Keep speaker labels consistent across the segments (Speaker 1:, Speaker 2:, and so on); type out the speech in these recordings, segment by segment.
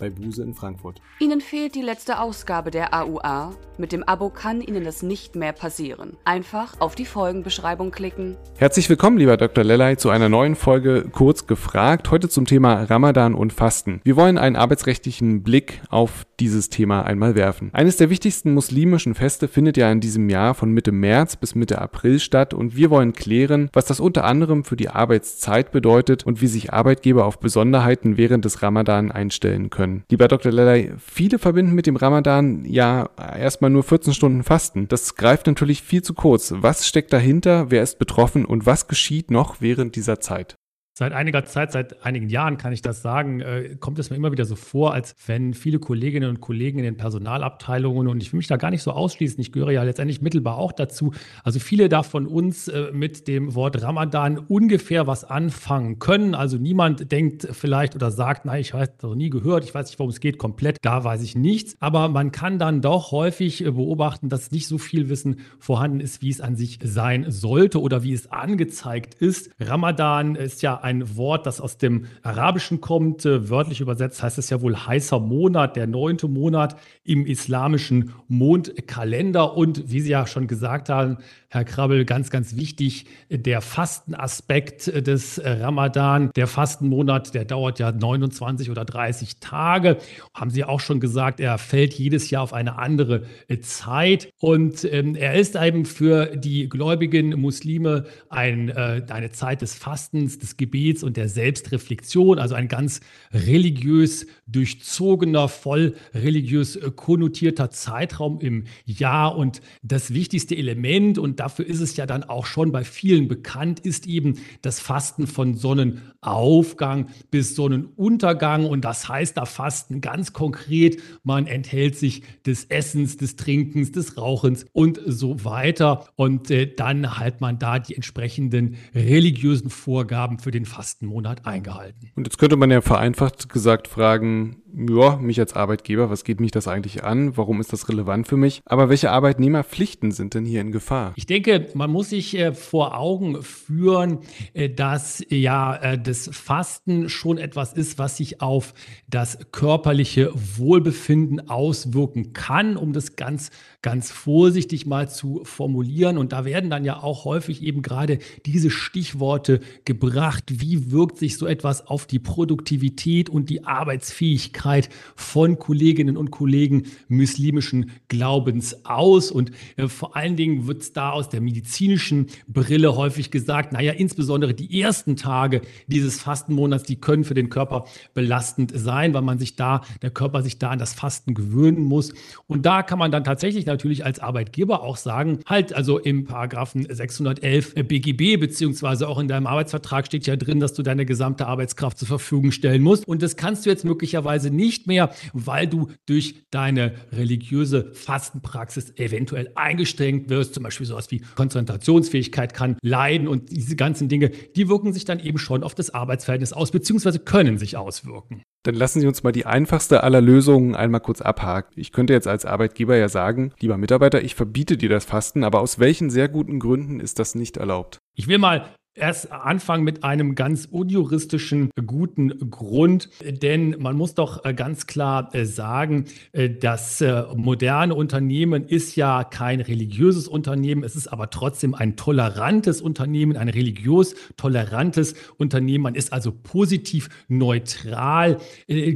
Speaker 1: bei Buse in Frankfurt.
Speaker 2: Ihnen fehlt die letzte Ausgabe der AUA. Mit dem Abo kann Ihnen das nicht mehr passieren. Einfach auf die Folgenbeschreibung klicken.
Speaker 1: Herzlich willkommen, lieber Dr. Lellay, zu einer neuen Folge Kurz gefragt. Heute zum Thema Ramadan und Fasten. Wir wollen einen arbeitsrechtlichen Blick auf dieses Thema einmal werfen. Eines der wichtigsten muslimischen Feste findet ja in diesem Jahr von Mitte März bis Mitte April statt und wir wollen klären, was das unter anderem für die Arbeitszeit bedeutet und wie sich Arbeitgeber auf Besonderheiten während des Ramadan einstellen können. Lieber Dr. Lelay, viele verbinden mit dem Ramadan ja erstmal nur 14 Stunden Fasten. Das greift natürlich viel zu kurz. Was steckt dahinter? Wer ist betroffen? Und was geschieht noch während dieser Zeit?
Speaker 3: Seit einiger Zeit, seit einigen Jahren kann ich das sagen, äh, kommt es mir immer wieder so vor, als wenn viele Kolleginnen und Kollegen in den Personalabteilungen, und ich will mich da gar nicht so ausschließen, ich gehöre ja letztendlich mittelbar auch dazu, also viele da von uns äh, mit dem Wort Ramadan ungefähr was anfangen können. Also niemand denkt vielleicht oder sagt, nein, ich habe das noch nie gehört, ich weiß nicht, worum es geht, komplett, da weiß ich nichts. Aber man kann dann doch häufig äh, beobachten, dass nicht so viel Wissen vorhanden ist, wie es an sich sein sollte oder wie es angezeigt ist. Ramadan ist ja ein ein Wort, das aus dem Arabischen kommt. Äh, wörtlich übersetzt heißt es ja wohl heißer Monat, der neunte Monat im islamischen Mondkalender. Und wie Sie ja schon gesagt haben, Herr Krabbel, ganz, ganz wichtig, der Fastenaspekt des Ramadan. Der Fastenmonat, der dauert ja 29 oder 30 Tage. Haben Sie auch schon gesagt, er fällt jedes Jahr auf eine andere Zeit. Und ähm, er ist eben für die gläubigen Muslime ein, äh, eine Zeit des Fastens, des Gebets Gebets und der Selbstreflexion, also ein ganz religiös durchzogener, voll religiös konnotierter Zeitraum im Jahr. Und das wichtigste Element, und dafür ist es ja dann auch schon bei vielen bekannt, ist eben das Fasten von Sonnenaufgang bis Sonnenuntergang. Und das heißt da Fasten ganz konkret, man enthält sich des Essens, des Trinkens, des Rauchens und so weiter. Und äh, dann halt man da die entsprechenden religiösen Vorgaben für den Fastenmonat eingehalten.
Speaker 1: Und jetzt könnte man ja vereinfacht gesagt fragen, ja, mich als Arbeitgeber, was geht mich das eigentlich an? Warum ist das relevant für mich? Aber welche Arbeitnehmerpflichten sind denn hier in Gefahr?
Speaker 3: Ich denke, man muss sich äh, vor Augen führen, äh, dass ja äh, das Fasten schon etwas ist, was sich auf das körperliche Wohlbefinden auswirken kann, um das ganz, ganz vorsichtig mal zu formulieren. Und da werden dann ja auch häufig eben gerade diese Stichworte gebracht. Wie wirkt sich so etwas auf die Produktivität und die Arbeitsfähigkeit Häufigkeit von Kolleginnen und Kollegen muslimischen Glaubens aus. Und äh, vor allen Dingen wird es da aus der medizinischen Brille häufig gesagt, naja, insbesondere die ersten Tage dieses Fastenmonats, die können für den Körper belastend sein, weil man sich da, der Körper sich da an das Fasten gewöhnen muss. Und da kann man dann tatsächlich natürlich als Arbeitgeber auch sagen, halt, also im Paragraphen 611 BGB, beziehungsweise auch in deinem Arbeitsvertrag steht ja drin, dass du deine gesamte Arbeitskraft zur Verfügung stellen musst. Und das kannst du jetzt möglicherweise nicht mehr, weil du durch deine religiöse Fastenpraxis eventuell eingeschränkt wirst. Zum Beispiel sowas wie Konzentrationsfähigkeit kann leiden und diese ganzen Dinge, die wirken sich dann eben schon auf das Arbeitsverhältnis aus, beziehungsweise können sich auswirken.
Speaker 1: Dann lassen Sie uns mal die einfachste aller Lösungen einmal kurz abhaken. Ich könnte jetzt als Arbeitgeber ja sagen, lieber Mitarbeiter, ich verbiete dir das Fasten, aber aus welchen sehr guten Gründen ist das nicht erlaubt?
Speaker 3: Ich will mal erst anfangen mit einem ganz unjuristischen guten Grund, denn man muss doch äh, ganz klar äh, sagen, äh, das moderne Unternehmen ist ja kein religiöses Unternehmen, es ist aber trotzdem ein tolerantes Unternehmen, ein religiös tolerantes Unternehmen. Man ist also positiv neutral,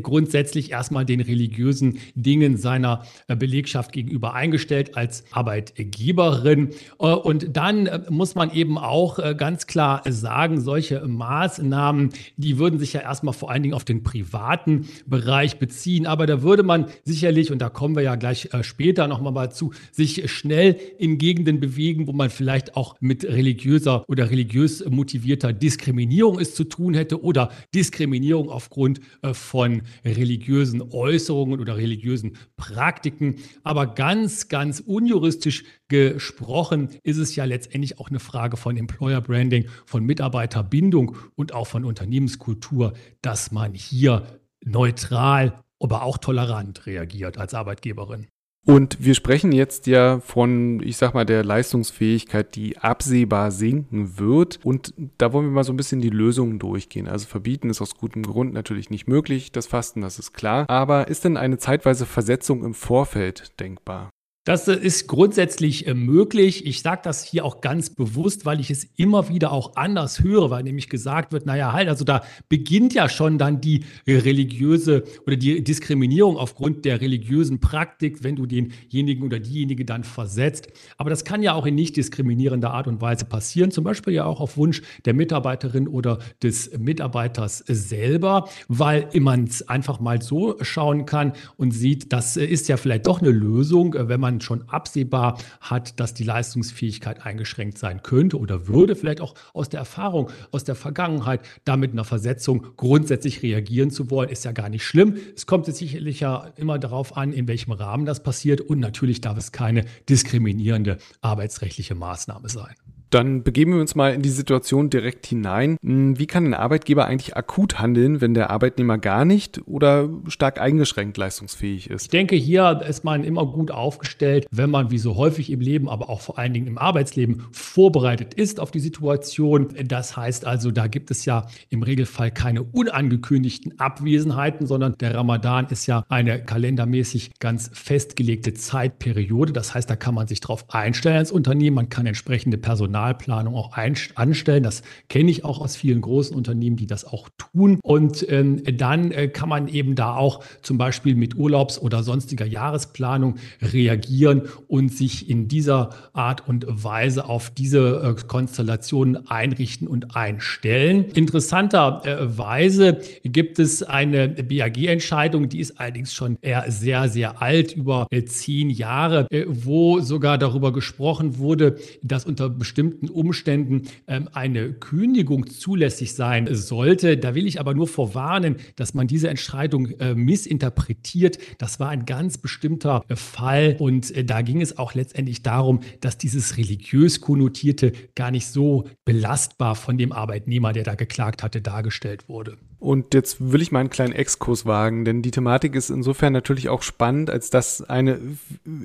Speaker 3: grundsätzlich erstmal den religiösen Dingen seiner Belegschaft gegenüber eingestellt als Arbeitgeberin. Und dann muss man eben auch ganz klar sagen, solche Maßnahmen, die würden sich ja erstmal vor allen Dingen auf den privaten Bereich beziehen. Aber da würde man sicherlich, und da kommen wir ja gleich äh, später nochmal mal zu, sich schnell in Gegenden bewegen, wo man vielleicht auch mit religiöser oder religiös motivierter Diskriminierung es zu tun hätte oder Diskriminierung aufgrund äh, von religiösen Äußerungen oder religiösen Praktiken. Aber ganz, ganz unjuristisch gesprochen ist es ja letztendlich auch eine Frage von Employer Branding, von Mitarbeiterbindung und auch von Unternehmenskultur, dass man hier neutral aber auch tolerant reagiert als Arbeitgeberin.
Speaker 1: Und wir sprechen jetzt ja von, ich sag mal, der Leistungsfähigkeit, die absehbar sinken wird. Und da wollen wir mal so ein bisschen die Lösungen durchgehen. Also verbieten ist aus gutem Grund natürlich nicht möglich, das Fasten, das ist klar. Aber ist denn eine zeitweise Versetzung im Vorfeld denkbar?
Speaker 3: Das äh, ist grundsätzlich äh, möglich. Ich sage das hier auch ganz bewusst, weil ich es immer wieder auch anders höre, weil nämlich gesagt wird, naja, halt, also da beginnt ja schon dann die religiöse oder die Diskriminierung aufgrund der religiösen Praktik, wenn du denjenigen oder diejenige dann versetzt. Aber das kann ja auch in nicht diskriminierender Art und Weise passieren, zum Beispiel ja auch auf Wunsch der Mitarbeiterin oder des Mitarbeiters selber, weil man es einfach mal so schauen kann und sieht, das äh, ist ja vielleicht doch eine Lösung, wenn man man schon absehbar hat, dass die Leistungsfähigkeit eingeschränkt sein könnte oder würde, vielleicht auch aus der Erfahrung, aus der Vergangenheit, damit einer Versetzung grundsätzlich reagieren zu wollen, ist ja gar nicht schlimm. Es kommt jetzt sicherlich ja immer darauf an, in welchem Rahmen das passiert und natürlich darf es keine diskriminierende arbeitsrechtliche Maßnahme sein.
Speaker 1: Dann begeben wir uns mal in die Situation direkt hinein. Hm, wie kann ein Arbeitgeber eigentlich akut handeln, wenn der Arbeitnehmer gar nicht oder stark eingeschränkt leistungsfähig ist?
Speaker 3: Ich denke, hier ist man immer gut aufgestellt, wenn man wie so häufig im Leben, aber auch vor allen Dingen im Arbeitsleben vorbereitet ist auf die Situation. Das heißt also, da gibt es ja im Regelfall keine unangekündigten Abwesenheiten, sondern der Ramadan ist ja eine kalendermäßig ganz festgelegte Zeitperiode. Das heißt, da kann man sich darauf einstellen als Unternehmen. Man kann entsprechende Personal Personalplanung auch anstellen. Das kenne ich auch aus vielen großen Unternehmen, die das auch tun. Und ähm, dann äh, kann man eben da auch zum Beispiel mit Urlaubs- oder sonstiger Jahresplanung reagieren und sich in dieser Art und Weise auf diese äh, Konstellationen einrichten und einstellen. Interessanterweise gibt es eine BAG-Entscheidung, die ist allerdings schon eher sehr, sehr alt, über äh, zehn Jahre, äh, wo sogar darüber gesprochen wurde, dass unter bestimmten bestimmten Umständen ähm, eine Kündigung zulässig sein sollte. Da will ich aber nur vorwarnen, dass man diese Entscheidung äh, missinterpretiert. Das war ein ganz bestimmter äh, Fall und äh, da ging es auch letztendlich darum, dass dieses religiös konnotierte gar nicht so belastbar von dem Arbeitnehmer, der da geklagt hatte, dargestellt wurde.
Speaker 1: Und jetzt will ich mal einen kleinen Exkurs wagen, denn die Thematik ist insofern natürlich auch spannend, als dass eine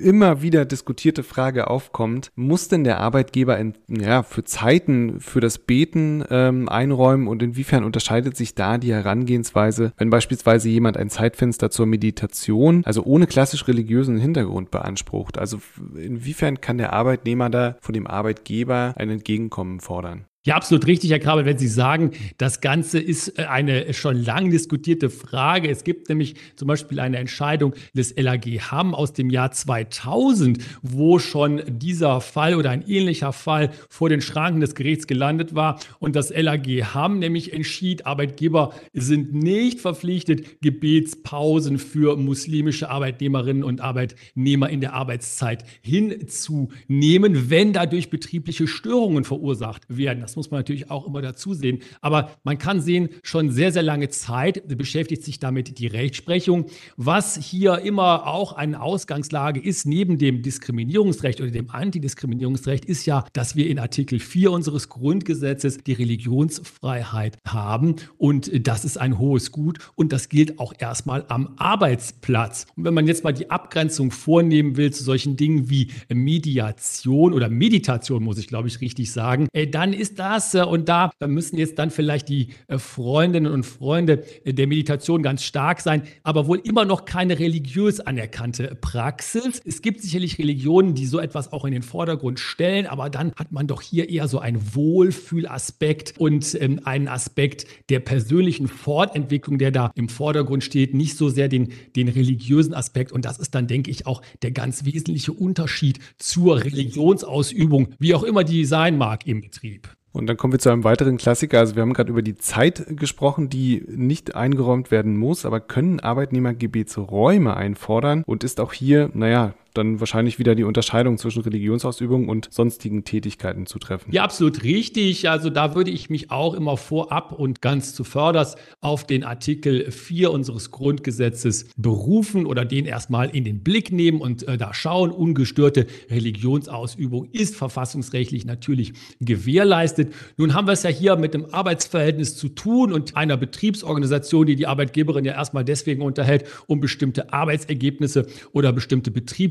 Speaker 1: immer wieder diskutierte Frage aufkommt, muss denn der Arbeitgeber in, ja, für Zeiten für das Beten ähm, einräumen und inwiefern unterscheidet sich da die Herangehensweise, wenn beispielsweise jemand ein Zeitfenster zur Meditation, also ohne klassisch religiösen Hintergrund beansprucht? Also inwiefern kann der Arbeitnehmer da von dem Arbeitgeber ein Entgegenkommen fordern?
Speaker 3: Ja, absolut richtig, Herr Krabel, wenn Sie sagen, das Ganze ist äh, eine schon lang diskutierte Frage. Es gibt nämlich zum Beispiel eine Entscheidung des LAG Hamm aus dem Jahr 2000, wo schon dieser Fall oder ein ähnlicher Fall vor den Schranken des Gerichts gelandet war. Und das LAG Hamm nämlich entschied, Arbeitgeber sind nicht verpflichtet, Gebetspausen für muslimische Arbeitnehmerinnen und Arbeitnehmer in der Arbeitszeit hinzunehmen, wenn dadurch betriebliche Störungen verursacht werden. Das muss man natürlich auch immer dazu sehen. Aber man kann sehen, schon sehr, sehr lange Zeit beschäftigt sich damit die Rechtsprechung. Was hier immer auch eine Ausgangslage ist, neben dem Diskriminierungsrecht oder dem Antidiskriminierungsrecht, ist ja, dass wir in Artikel 4 unseres Grundgesetzes die Religionsfreiheit haben. Und das ist ein hohes Gut und das gilt auch erstmal am Arbeitsplatz. Und wenn man jetzt mal die Abgrenzung vornehmen will zu solchen Dingen wie Mediation oder Meditation, muss ich glaube ich richtig sagen, äh, dann ist das äh, und da müssen jetzt dann vielleicht die äh, Freundinnen und Freunde äh, der Meditation ganz stark sein, aber wohl immer noch keine religiös anerkannte Praxis. Es gibt sicherlich Religionen, die so etwas auch in den Vordergrund stellen, aber dann hat man doch hier eher so einen Wohlfühlaspekt und ähm, einen Aspekt der persönlichen Fortentwicklung, der da im Vordergrund steht, nicht so sehr den, den religiösen Aspekt. Und das ist dann, denke ich, auch der ganz wesentliche Unterschied zur Religionsausübung, wie auch immer die sein mag im Betrieb.
Speaker 1: Und dann kommen wir zu einem weiteren Klassiker. Also wir haben gerade über die Zeit gesprochen, die nicht eingeräumt werden muss, aber können Arbeitnehmer Gebetsräume einfordern und ist auch hier, naja, dann wahrscheinlich wieder die Unterscheidung zwischen Religionsausübung und sonstigen Tätigkeiten zu treffen.
Speaker 3: Ja, absolut richtig. Also da würde ich mich auch immer vorab und ganz zuvörderst auf den Artikel 4 unseres Grundgesetzes berufen oder den erstmal in den Blick nehmen und äh, da schauen, ungestörte Religionsausübung ist verfassungsrechtlich natürlich gewährleistet. Nun haben wir es ja hier mit dem Arbeitsverhältnis zu tun und einer Betriebsorganisation, die die Arbeitgeberin ja erstmal deswegen unterhält, um bestimmte Arbeitsergebnisse oder bestimmte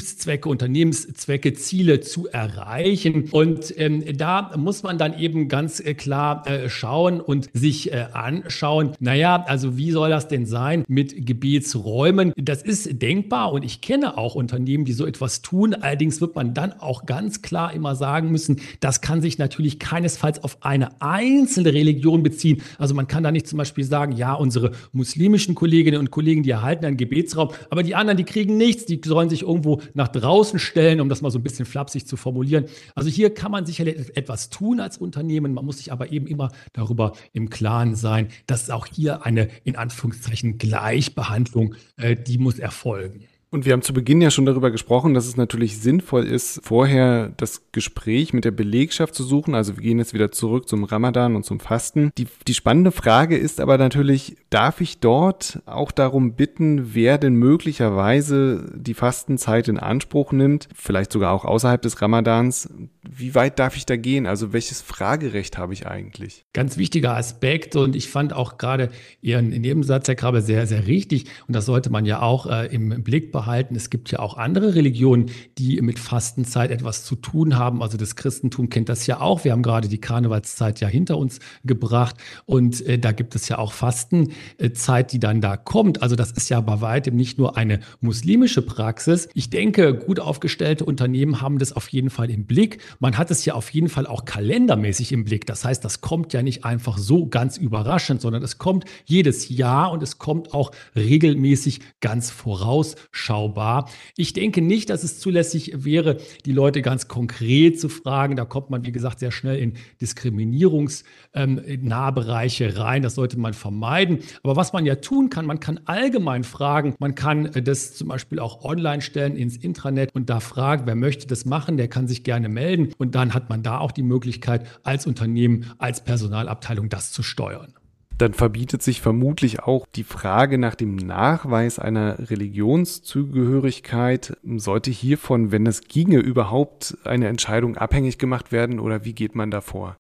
Speaker 3: Betriebszwecke, Unternehmenszwecke, Ziele zu erreichen. Und ähm, da muss man dann eben ganz äh, klar äh, schauen und sich äh, anschauen, naja, also wie soll das denn sein mit Gebetsräumen? Das ist denkbar und ich kenne auch Unternehmen, die so etwas tun. Allerdings wird man dann auch ganz klar immer sagen müssen, das kann sich natürlich keinesfalls auf eine einzelne Religion beziehen. Also man kann da nicht zum Beispiel sagen, ja, unsere muslimischen Kolleginnen und Kollegen, die erhalten einen Gebetsraum, aber die anderen, die kriegen nichts, die sollen sich irgendwo nach draußen stellen, um das mal so ein bisschen flapsig zu formulieren. Also hier kann man sicherlich etwas tun als Unternehmen, man muss sich aber eben immer darüber im Klaren sein, dass auch hier eine in Anführungszeichen Gleichbehandlung, äh, die muss erfolgen.
Speaker 1: Und wir haben zu Beginn ja schon darüber gesprochen, dass es natürlich sinnvoll ist, vorher das Gespräch mit der Belegschaft zu suchen. Also wir gehen jetzt wieder zurück zum Ramadan und zum Fasten. Die, die spannende Frage ist aber natürlich, darf ich dort auch darum bitten, wer denn möglicherweise die Fastenzeit in Anspruch nimmt, vielleicht sogar auch außerhalb des Ramadans? Wie weit darf ich da gehen? Also welches Fragerecht habe ich eigentlich?
Speaker 3: Ganz wichtiger Aspekt und ich fand auch gerade Ihren Nebensatz, Herr Krabbe, sehr, sehr richtig. Und das sollte man ja auch äh, im Blick behalten behalten. Es gibt ja auch andere Religionen, die mit Fastenzeit etwas zu tun haben. Also das Christentum kennt das ja auch. Wir haben gerade die Karnevalszeit ja hinter uns gebracht und äh, da gibt es ja auch Fastenzeit, die dann da kommt. Also das ist ja bei weitem nicht nur eine muslimische Praxis. Ich denke, gut aufgestellte Unternehmen haben das auf jeden Fall im Blick. Man hat es ja auf jeden Fall auch kalendermäßig im Blick. Das heißt, das kommt ja nicht einfach so ganz überraschend, sondern es kommt jedes Jahr und es kommt auch regelmäßig ganz voraus überschaubar. Ich denke nicht, dass es zulässig wäre, die Leute ganz konkret zu fragen. Da kommt man, wie gesagt, sehr schnell in Diskriminierungsnahbereiche ähm, rein. Das sollte man vermeiden. Aber was man ja tun kann, man kann allgemein fragen. Man kann äh, das zum Beispiel auch online stellen ins Intranet und da fragen, wer möchte das machen, der kann sich gerne melden. Und dann hat man da auch die Möglichkeit, als Unternehmen, als Personalabteilung das zu steuern
Speaker 1: dann verbietet sich vermutlich auch die Frage nach dem Nachweis einer Religionszugehörigkeit. Sollte hiervon, wenn es ginge, überhaupt eine Entscheidung abhängig gemacht werden oder wie geht man davor?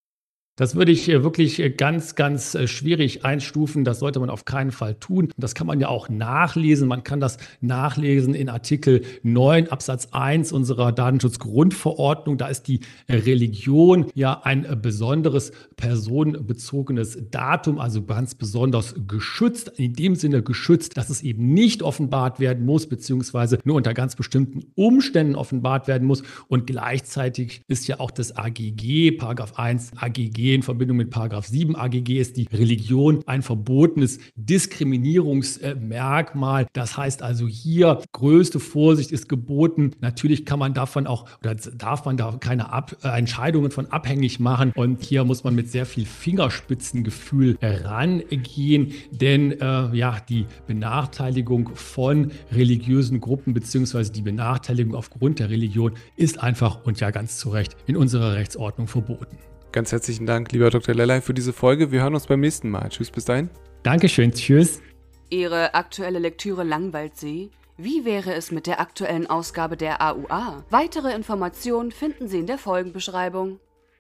Speaker 3: Das würde ich äh, wirklich äh, ganz, ganz äh, schwierig einstufen. Das sollte man auf keinen Fall tun. Das kann man ja auch nachlesen. Man kann das nachlesen in Artikel 9 Absatz 1 unserer Datenschutzgrundverordnung. Da ist die Religion ja ein besonderes personenbezogenes Datum, also ganz besonders geschützt. In dem Sinne geschützt, dass es eben nicht offenbart werden muss, beziehungsweise nur unter ganz bestimmten Umständen offenbart werden muss. Und gleichzeitig ist ja auch das AGG, Paragraph 1 AGG, in Verbindung mit Paragraph 7 AGG ist die Religion ein verbotenes Diskriminierungsmerkmal. Das heißt also hier größte Vorsicht ist geboten. Natürlich kann man davon auch oder darf man da keine Ab äh, Entscheidungen von abhängig machen und hier muss man mit sehr viel Fingerspitzengefühl herangehen, denn äh, ja, die Benachteiligung von religiösen Gruppen beziehungsweise die Benachteiligung aufgrund der Religion ist einfach und ja ganz zu Recht in unserer Rechtsordnung verboten.
Speaker 1: Ganz herzlichen Dank, lieber Dr. Lellay, für diese Folge. Wir hören uns beim nächsten Mal. Tschüss, bis dahin.
Speaker 3: Dankeschön, tschüss.
Speaker 2: Ihre aktuelle Lektüre langweilt Sie? Wie wäre es mit der aktuellen Ausgabe der AUA? Weitere Informationen finden Sie in der Folgenbeschreibung.